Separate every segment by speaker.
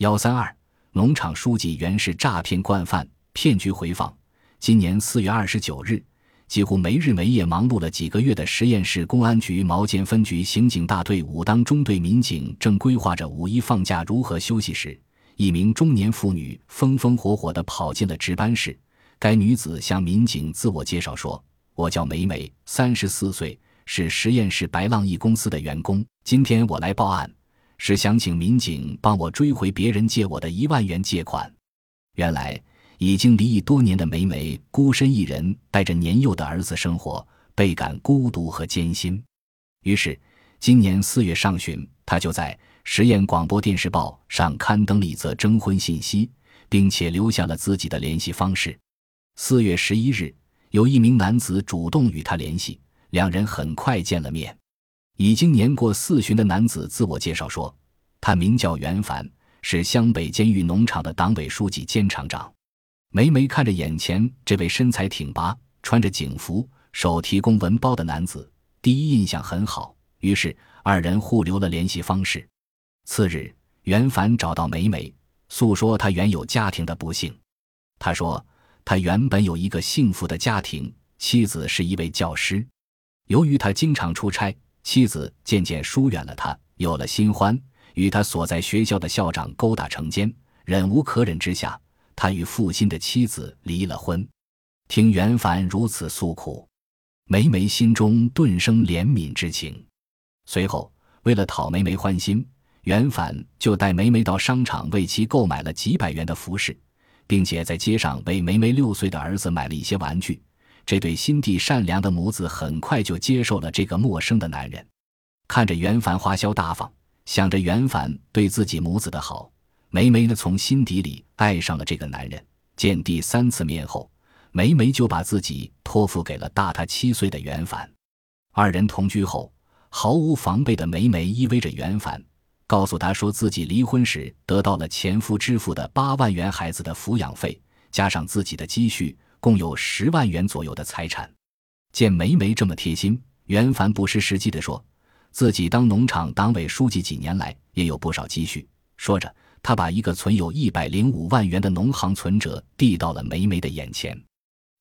Speaker 1: 幺三二，农场书记原是诈骗惯犯，骗局回放。今年四月二十九日，几乎没日没夜忙碌了几个月的实验室公安局毛尖分局刑警大队武当中队民警正规划着五一放假如何休息时，一名中年妇女风风火火地跑进了值班室。该女子向民警自我介绍说：“我叫梅梅，三十四岁，是实验室白浪一公司的员工。今天我来报案，是想请民警帮我追回别人借我的一万元借款。”原来，已经离异多年的梅梅孤身一人，带着年幼的儿子生活，倍感孤独和艰辛。于是，今年四月上旬，她就在。实验广播电视报上刊登了一则征婚信息，并且留下了自己的联系方式。四月十一日，有一名男子主动与他联系，两人很快见了面。已经年过四旬的男子自我介绍说，他名叫袁凡，是湘北监狱农场的党委书记兼厂长。梅梅看着眼前这位身材挺拔、穿着警服、手提公文包的男子，第一印象很好，于是二人互留了联系方式。次日，袁凡找到梅梅，诉说他原有家庭的不幸。他说，他原本有一个幸福的家庭，妻子是一位教师。由于他经常出差，妻子渐渐疏远了他，有了新欢，与他所在学校的校长勾搭成奸。忍无可忍之下，他与负心的妻子离了婚。听袁凡如此诉苦，梅梅心中顿生怜悯之情。随后，为了讨梅梅欢心。袁凡就带梅梅到商场为其购买了几百元的服饰，并且在街上为梅梅六岁的儿子买了一些玩具。这对心地善良的母子很快就接受了这个陌生的男人。看着袁凡花销大方，想着袁凡对自己母子的好，梅梅呢从心底里爱上了这个男人。见第三次面后，梅梅就把自己托付给了大她七岁的袁凡。二人同居后，毫无防备的梅梅依偎着袁凡。告诉他说自己离婚时得到了前夫支付的八万元孩子的抚养费，加上自己的积蓄，共有十万元左右的财产。见梅梅这么贴心，袁凡不失时机地说，自己当农场党委书记几年来也有不少积蓄。说着，他把一个存有一百零五万元的农行存折递到了梅梅的眼前。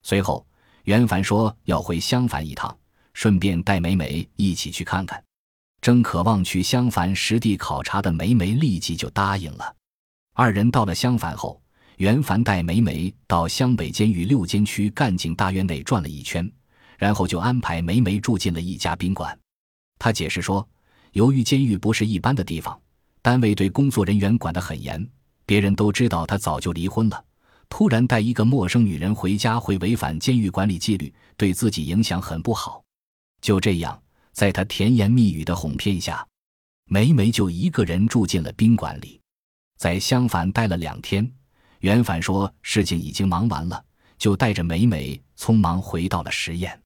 Speaker 1: 随后，袁凡说要回襄樊一趟，顺便带梅梅一起去看看。正渴望去襄樊实地考察的梅梅立即就答应了。二人到了襄樊后，袁凡带梅梅到湘北监狱六监区干警大院内转了一圈，然后就安排梅梅住进了一家宾馆。他解释说，由于监狱不是一般的地方，单位对工作人员管得很严，别人都知道他早就离婚了，突然带一个陌生女人回家会违反监狱管理纪律，对自己影响很不好。就这样。在他甜言蜜语的哄骗下，梅梅就一个人住进了宾馆里。在襄樊待了两天，袁凡说事情已经忙完了，就带着梅梅匆忙回到了实验。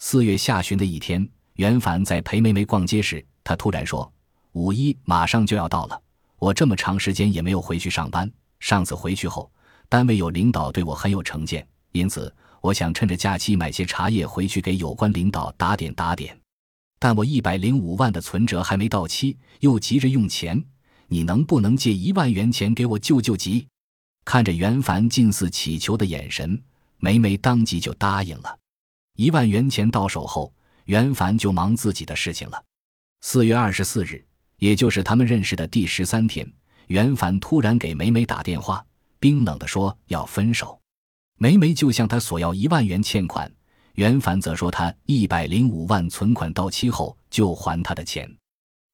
Speaker 1: 四月下旬的一天，袁凡在陪梅梅逛街时，他突然说：“五一马上就要到了，我这么长时间也没有回去上班。上次回去后，单位有领导对我很有成见，因此我想趁着假期买些茶叶回去给有关领导打点打点。”但我一百零五万的存折还没到期，又急着用钱，你能不能借一万元钱给我救救急？看着袁凡近似乞求的眼神，梅梅当即就答应了。一万元钱到手后，袁凡就忙自己的事情了。四月二十四日，也就是他们认识的第十三天，袁凡突然给梅梅打电话，冰冷地说要分手。梅梅就向他索要一万元欠款。袁凡则说，他一百零五万存款到期后就还他的钱。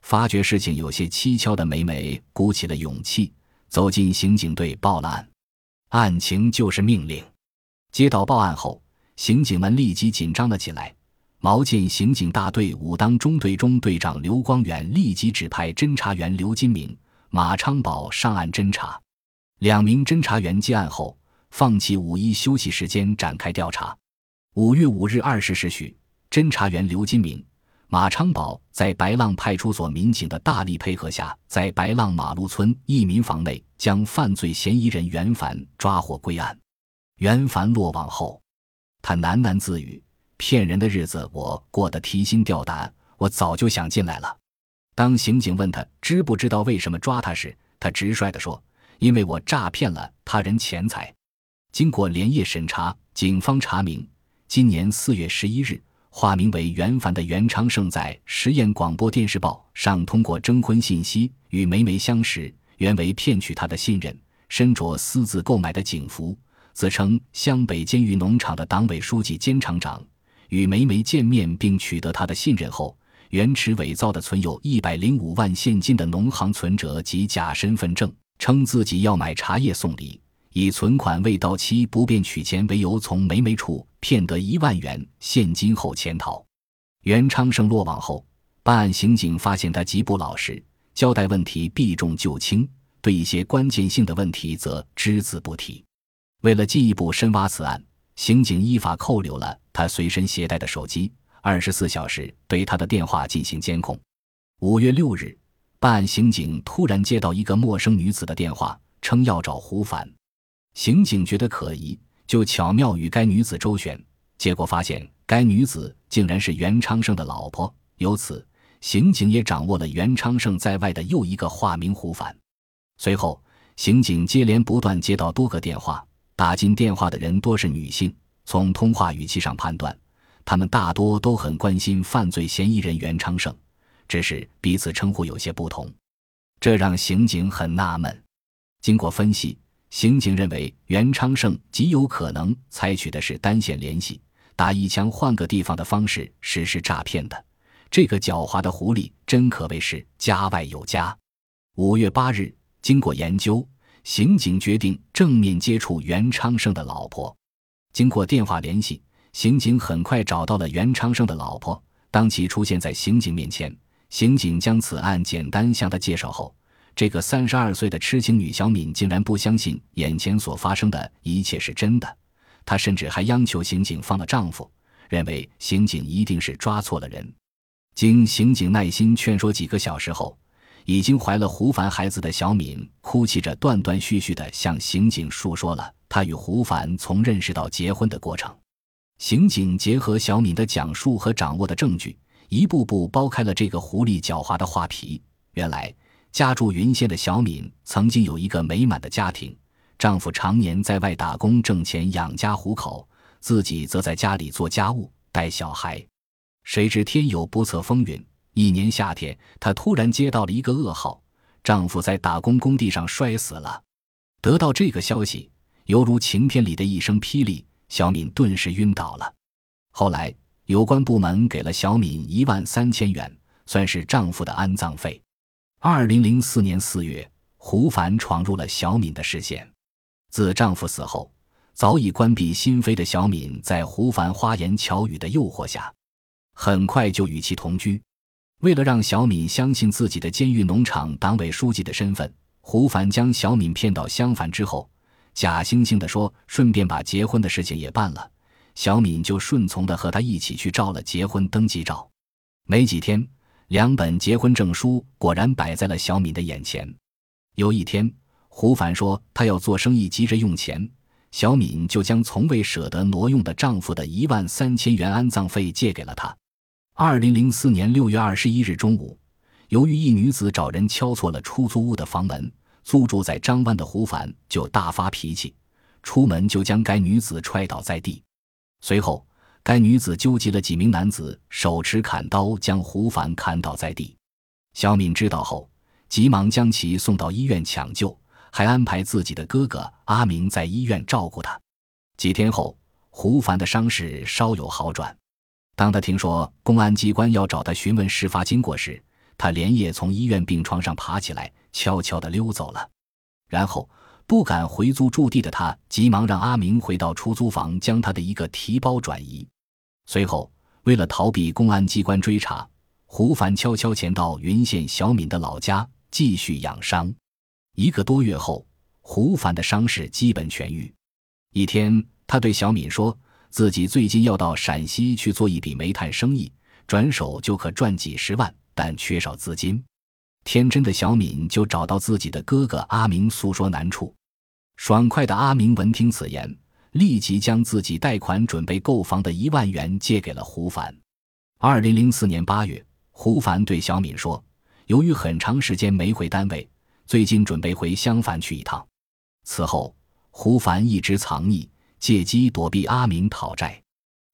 Speaker 1: 发觉事情有些蹊跷的梅梅鼓起了勇气，走进刑警队报了案。案情就是命令。接到报案后，刑警们立即紧张了起来。毛进刑警大队武当中队中队长刘光远立即指派侦查员刘金明、马昌宝上岸侦查。两名侦查员接案后，放弃五一休息时间展开调查。五月五日二十时许，侦查员刘金明、马昌宝在白浪派出所民警的大力配合下，在白浪马路村一民房内将犯罪嫌疑人袁凡抓获归案。袁凡落网后，他喃喃自语：“骗人的日子我过得提心吊胆，我早就想进来了。”当刑警问他知不知道为什么抓他时，他直率地说：“因为我诈骗了他人钱财。经过连夜审查，警方查明，今年四月十一日，化名为袁凡的袁昌盛在实验广播电视报上通过征婚信息与梅梅相识，原为骗取她的信任，身着私自购买的警服，自称湘北监狱农场的党委书记兼厂长。与梅梅见面并取得她的信任后，袁持伪造的存有一百零五万现金的农行存折及假身份证，称自己要买茶叶送礼。以存款未到期不便取钱为由，从梅梅处骗得一万元现金后潜逃。袁昌盛落网后，办案刑警发现他极不老实，交代问题避重就轻，对一些关键性的问题则只字不提。为了进一步深挖此案，刑警依法扣留了他随身携带的手机，二十四小时对他的电话进行监控。五月六日，办案刑警突然接到一个陌生女子的电话，称要找胡凡。刑警觉得可疑，就巧妙与该女子周旋，结果发现该女子竟然是袁昌盛的老婆。由此，刑警也掌握了袁昌盛在外的又一个化名胡凡。随后，刑警接连不断接到多个电话，打进电话的人多是女性。从通话语气上判断，他们大多都很关心犯罪嫌疑人袁昌盛，只是彼此称呼有些不同，这让刑警很纳闷。经过分析。刑警认为，袁昌盛极有可能采取的是单线联系、打一枪换个地方的方式实施诈骗的。这个狡猾的狐狸真可谓是家外有家。五月八日，经过研究，刑警决定正面接触袁昌盛的老婆。经过电话联系，刑警很快找到了袁昌盛的老婆。当其出现在刑警面前，刑警将此案简单向他介绍后。这个三十二岁的痴情女小敏竟然不相信眼前所发生的一切是真的，她甚至还央求刑警放了丈夫，认为刑警一定是抓错了人。经刑警耐心劝说几个小时后，已经怀了胡凡孩子的小敏哭泣着断断续续地向刑警述说了她与胡凡从认识到结婚的过程。刑警结合小敏的讲述和掌握的证据，一步步剥开了这个狐狸狡猾的画皮。原来。家住云县的小敏曾经有一个美满的家庭，丈夫常年在外打工挣钱养家糊口，自己则在家里做家务带小孩。谁知天有不测风云，一年夏天，她突然接到了一个噩耗：丈夫在打工工地上摔死了。得到这个消息，犹如晴天里的一声霹雳，小敏顿时晕倒了。后来，有关部门给了小敏一万三千元，算是丈夫的安葬费。二零零四年四月，胡凡闯入了小敏的视线。自丈夫死后，早已关闭心扉的小敏，在胡凡花言巧语的诱惑下，很快就与其同居。为了让小敏相信自己的监狱农场党委书记的身份，胡凡将小敏骗到襄樊之后，假惺惺地说顺便把结婚的事情也办了，小敏就顺从地和他一起去照了结婚登记照。没几天。两本结婚证书果然摆在了小敏的眼前。有一天，胡凡说他要做生意，急着用钱，小敏就将从未舍得挪用的丈夫的一万三千元安葬费借给了他。二零零四年六月二十一日中午，由于一女子找人敲错了出租屋的房门，租住在张湾的胡凡就大发脾气，出门就将该女子踹倒在地，随后。该女子纠集了几名男子，手持砍刀将胡凡砍倒在地。小敏知道后，急忙将其送到医院抢救，还安排自己的哥哥阿明在医院照顾他。几天后，胡凡的伤势稍有好转。当他听说公安机关要找他询问事发经过时，他连夜从医院病床上爬起来，悄悄地溜走了。然后。不敢回租住地的他，急忙让阿明回到出租房，将他的一个提包转移。随后，为了逃避公安机关追查，胡凡悄悄潜到云县小敏的老家，继续养伤。一个多月后，胡凡的伤势基本痊愈。一天，他对小敏说：“自己最近要到陕西去做一笔煤炭生意，转手就可赚几十万，但缺少资金。”天真的小敏就找到自己的哥哥阿明诉说难处。爽快的阿明闻听此言，立即将自己贷款准备购房的一万元借给了胡凡。二零零四年八月，胡凡对小敏说：“由于很长时间没回单位，最近准备回襄樊去一趟。此后，胡凡一直藏匿，借机躲避阿明讨债。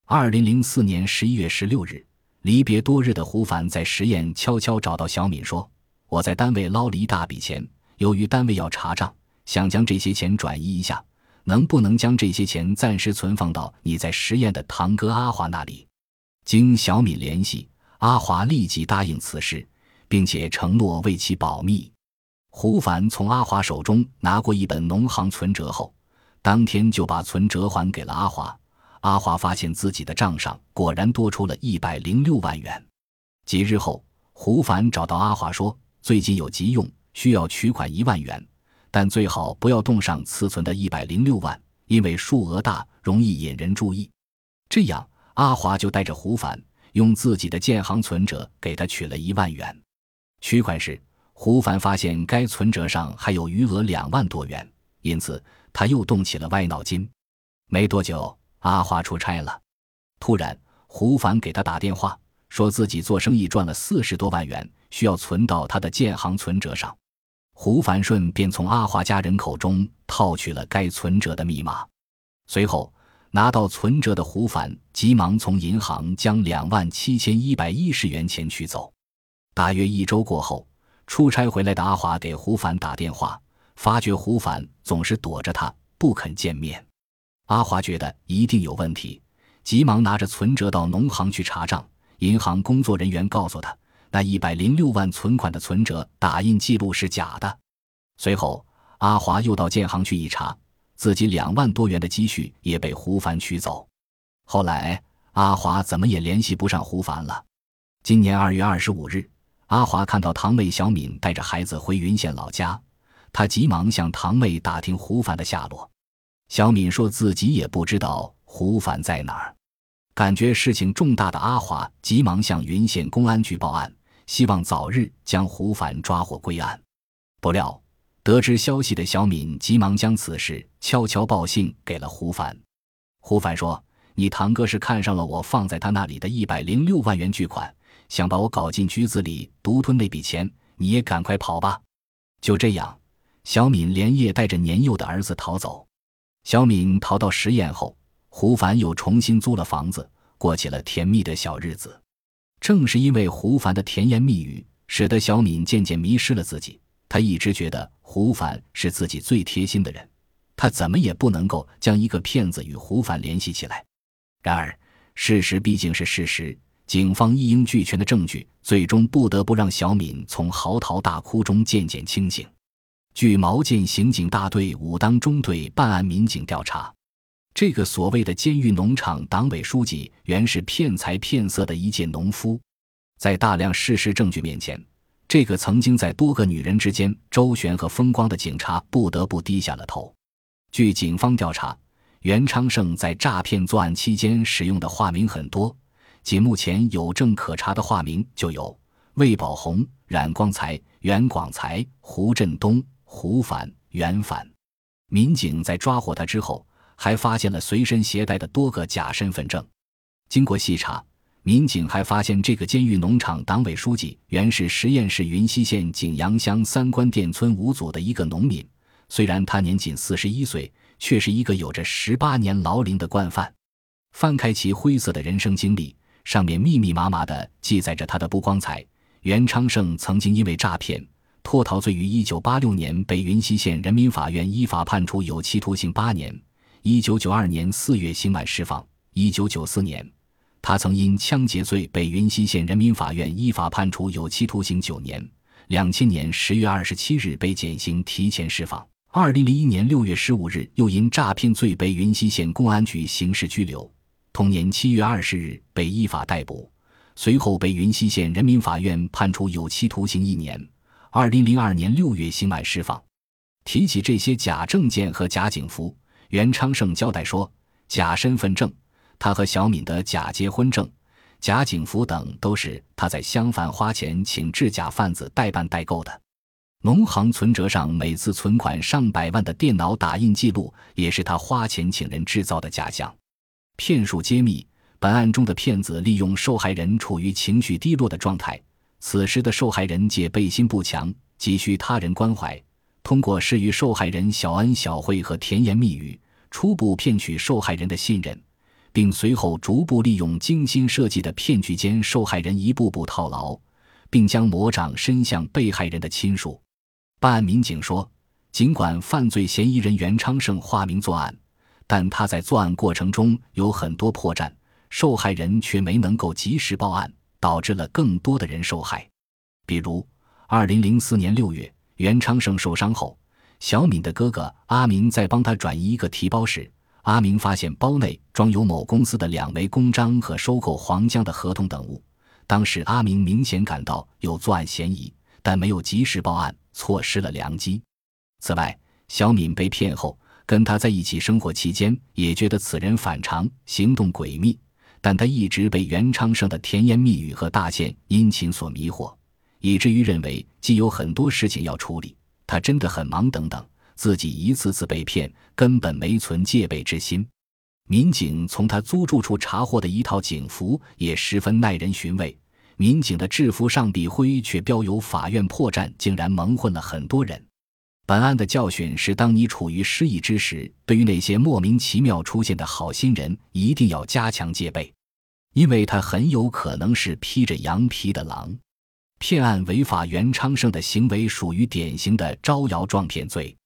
Speaker 1: 二零零四年十一月十六日，离别多日的胡凡在十堰悄悄找到小敏，说：“我在单位捞了一大笔钱，由于单位要查账，想将这些钱转移一下，能不能将这些钱暂时存放到你在十堰的堂哥阿华那里？”经小敏联系，阿华立即答应此事，并且承诺为其保密。胡凡从阿华手中拿过一本农行存折后，当天就把存折还给了阿华。阿华发现自己的账上果然多出了一百零六万元。几日后，胡凡找到阿华说：“最近有急用，需要取款一万元，但最好不要动上此存的一百零六万，因为数额大，容易引人注意。”这样，阿华就带着胡凡用自己的建行存折给他取了一万元。取款时，胡凡发现该存折上还有余额两万多元，因此他又动起了歪脑筋。没多久。阿华出差了，突然胡凡给他打电话，说自己做生意赚了四十多万元，需要存到他的建行存折上。胡凡顺便从阿华家人口中套取了该存折的密码。随后拿到存折的胡凡急忙从银行将两万七千一百一十元钱取走。大约一周过后，出差回来的阿华给胡凡打电话，发觉胡凡总是躲着他，不肯见面。阿华觉得一定有问题，急忙拿着存折到农行去查账。银行工作人员告诉他，那一百零六万存款的存折打印记录是假的。随后，阿华又到建行去一查，自己两万多元的积蓄也被胡凡取走。后来，阿华怎么也联系不上胡凡了。今年二月二十五日，阿华看到堂妹小敏带着孩子回云县老家，他急忙向堂妹打听胡凡的下落。小敏说自己也不知道胡凡在哪儿，感觉事情重大的阿华急忙向云县公安局报案，希望早日将胡凡抓获归案。不料得知消息的小敏急忙将此事悄悄报信给了胡凡。胡凡说：“你堂哥是看上了我放在他那里的一百零六万元巨款，想把我搞进局子里独吞那笔钱。你也赶快跑吧。”就这样，小敏连夜带着年幼的儿子逃走。小敏逃到十堰后，胡凡又重新租了房子，过起了甜蜜的小日子。正是因为胡凡的甜言蜜语，使得小敏渐渐迷失了自己。她一直觉得胡凡是自己最贴心的人，她怎么也不能够将一个骗子与胡凡联系起来。然而，事实毕竟是事实，警方一应俱全的证据，最终不得不让小敏从嚎啕大哭中渐渐清醒。据毛剑刑警大队武当中队办案民警调查，这个所谓的监狱农场党委书记原是骗财骗色的一介农夫。在大量事实证据面前，这个曾经在多个女人之间周旋和风光的警察不得不低下了头。据警方调查，袁昌盛在诈骗作案期间使用的化名很多，仅目前有证可查的化名就有魏宝红、冉光才、袁广才、胡振东。胡凡、袁凡，民警在抓获他之后，还发现了随身携带的多个假身份证。经过细查，民警还发现这个监狱农场党委书记原是十堰市云溪县景阳乡三官店村五组的一个农民。虽然他年仅四十一岁，却是一个有着十八年牢龄的惯犯。翻开其灰色的人生经历，上面密密麻麻地记载着他的不光彩。袁昌盛曾经因为诈骗。脱逃罪于一九八六年被云溪县人民法院依法判处有期徒刑八年，一九九二年四月刑满释放。一九九四年，他曾因抢劫罪被云溪县人民法院依法判处有期徒刑九年。两千年十月二十七日被减刑提前释放。二零零一年六月十五日又因诈骗罪被云溪县公安局刑事拘留。同年七月二十日被依法逮捕，随后被云溪县人民法院判处有期徒刑一年。二零零二年六月刑满释放。提起这些假证件和假警服，袁昌盛交代说：假身份证，他和小敏的假结婚证、假警服等，都是他在襄樊花钱请制假贩子代办代购的。农行存折上每次存款上百万的电脑打印记录，也是他花钱请人制造的假象。骗术揭秘：本案中的骗子利用受害人处于情绪低落的状态。此时的受害人借背心不强，急需他人关怀，通过施与受害人小恩小惠和甜言蜜语，初步骗取受害人的信任，并随后逐步利用精心设计的骗局间受害人一步步套牢，并将魔掌伸向被害人的亲属。办案民警说，尽管犯罪嫌疑人袁昌盛化名作案，但他在作案过程中有很多破绽，受害人却没能够及时报案，导致了更多的人受害。比如，二零零四年六月，袁昌盛受伤后，小敏的哥哥阿明在帮他转移一个提包时，阿明发现包内装有某公司的两枚公章和收购黄江的合同等物。当时阿明明显感到有作案嫌疑，但没有及时报案，错失了良机。此外，小敏被骗后，跟他在一起生活期间，也觉得此人反常，行动诡秘，但他一直被袁昌盛的甜言蜜语和大献殷勤所迷惑。以至于认为既有很多事情要处理，他真的很忙等等，自己一次次被骗，根本没存戒备之心。民警从他租住处查获的一套警服也十分耐人寻味，民警的制服上笔灰却标有“法院破绽”，竟然蒙混了很多人。本案的教训是：当你处于失意之时，对于那些莫名其妙出现的好心人，一定要加强戒备，因为他很有可能是披着羊皮的狼。骗案违法，袁昌盛的行为属于典型的招摇撞骗罪。